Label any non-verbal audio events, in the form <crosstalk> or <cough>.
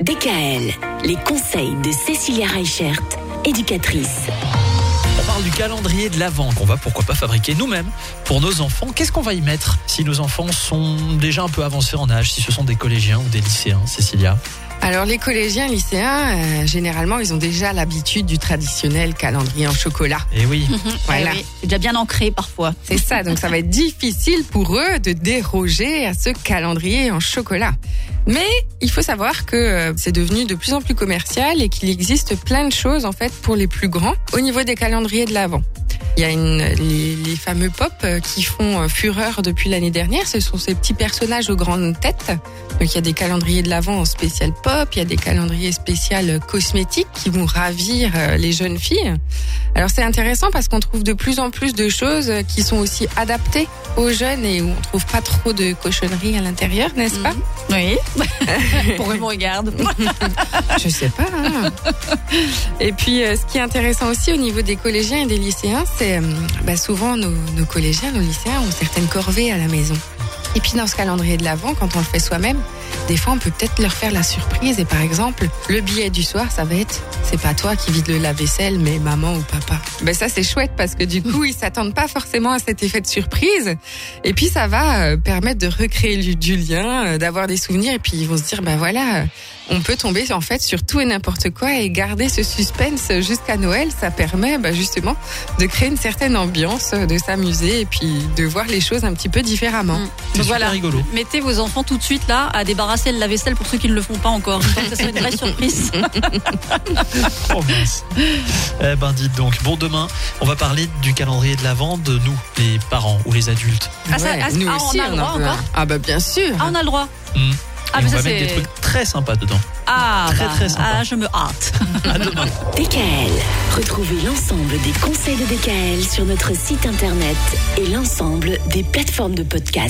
DKL, les conseils de Cécilia Reichert, éducatrice. On parle du calendrier de l'Avent qu'on va pourquoi pas fabriquer nous-mêmes pour nos enfants. Qu'est-ce qu'on va y mettre si nos enfants sont déjà un peu avancés en âge, si ce sont des collégiens ou des lycéens, Cécilia? Alors les collégiens, lycéens, euh, généralement, ils ont déjà l'habitude du traditionnel calendrier en chocolat. Eh oui, <laughs> Voilà. Eh oui, c'est déjà bien ancré parfois. C'est ça, donc ça va être difficile pour eux de déroger à ce calendrier en chocolat. Mais il faut savoir que euh, c'est devenu de plus en plus commercial et qu'il existe plein de choses en fait pour les plus grands au niveau des calendriers de l'Avent. Il y a une, les, les fameux pop euh, qui font euh, fureur depuis l'année dernière. Ce sont ces petits personnages aux grandes têtes. Donc il y a des calendriers de l'Avent en spécial pop, il y a des calendriers spécial cosmétiques qui vont ravir euh, les jeunes filles. Alors c'est intéressant parce qu'on trouve de plus en plus de choses qui sont aussi adaptées aux jeunes et où on trouve pas trop de cochonneries à l'intérieur, n'est-ce pas? Oui. <laughs> Pour eux, me regarde. <laughs> Je sais pas. hein. Et puis, euh, ce qui est intéressant aussi au niveau des collégiens et des lycéens, c'est euh, bah, souvent nos, nos collégiens, nos lycéens ont certaines corvées à la maison. Et puis dans ce calendrier de l'avant, quand on le fait soi-même, des fois on peut peut-être leur faire la surprise. Et par exemple, le billet du soir, ça va être c'est pas toi qui vide le lave-vaisselle, mais maman ou papa. Ben ça c'est chouette parce que du <laughs> coup ils s'attendent pas forcément à cet effet de surprise. Et puis ça va euh, permettre de recréer du, lien, euh, d'avoir des souvenirs. Et puis ils vont se dire ben voilà, euh, on peut tomber en fait sur tout et n'importe quoi et garder ce suspense jusqu'à Noël. Ça permet ben, justement de créer une certaine ambiance, de s'amuser et puis de voir les choses un petit peu différemment. c'est Donc super voilà. rigolo. Mettez vos enfants tout de suite là à débarrasser le lave-vaisselle pour ceux qui ne le font pas encore. Je pense que ça serait une vraie <laughs> surprise. <laughs> <laughs> Oh mince. eh ben dites donc, bon demain, on va parler du calendrier de l'Avent de nous, les parents ou les adultes. Ah, ça- ah, nous ah, on aussi, a le droit encore. Ah bah bien sûr. Ah, on a le droit. Hmm. Ah, Et mais on ça, va mettre des c'est- trucs très sympas dedans. Ah, Très, bah, très sympa. ah, je me hâte. À demain. <laughs> DKL, retrouvez l'ensemble des conseils de DKL sur notre site internet et l'ensemble des plateformes de podcast.